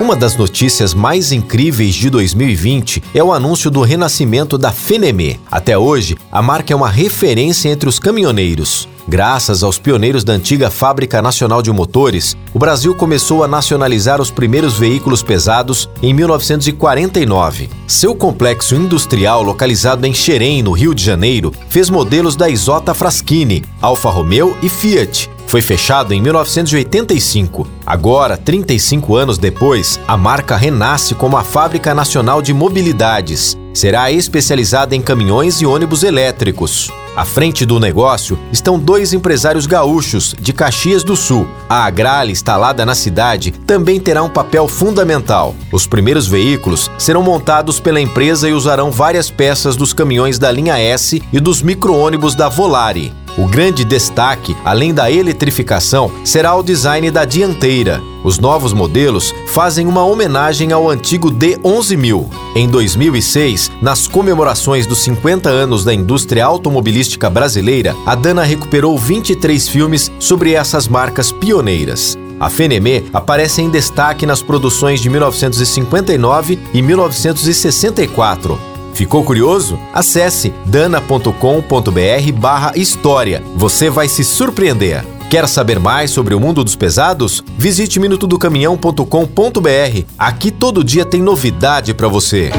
Uma das notícias mais incríveis de 2020 é o anúncio do renascimento da Fenemé. Até hoje, a marca é uma referência entre os caminhoneiros. Graças aos pioneiros da antiga Fábrica Nacional de Motores, o Brasil começou a nacionalizar os primeiros veículos pesados em 1949. Seu complexo industrial, localizado em Xerém, no Rio de Janeiro, fez modelos da Isota Fraschini, Alfa Romeo e Fiat, foi fechado em 1985. Agora, 35 anos depois, a marca renasce como a Fábrica Nacional de Mobilidades. Será especializada em caminhões e ônibus elétricos. À frente do negócio estão dois empresários gaúchos de Caxias do Sul. A Agrale, instalada na cidade, também terá um papel fundamental. Os primeiros veículos serão montados pela empresa e usarão várias peças dos caminhões da linha S e dos micro-ônibus da Volare. O grande destaque, além da eletrificação, será o design da dianteira. Os novos modelos fazem uma homenagem ao antigo D11000. Em 2006, nas comemorações dos 50 anos da indústria automobilística brasileira, a Dana recuperou 23 filmes sobre essas marcas pioneiras. A Fenemé aparece em destaque nas produções de 1959 e 1964. Ficou curioso? Acesse dana.com.br barra história. Você vai se surpreender. Quer saber mais sobre o mundo dos pesados? Visite minutodocaminhão.com.br. Aqui todo dia tem novidade para você.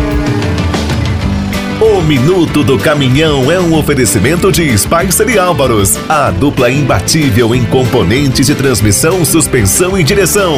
O Minuto do Caminhão é um oferecimento de Spicer e Álvaros, a dupla imbatível em componentes de transmissão, suspensão e direção.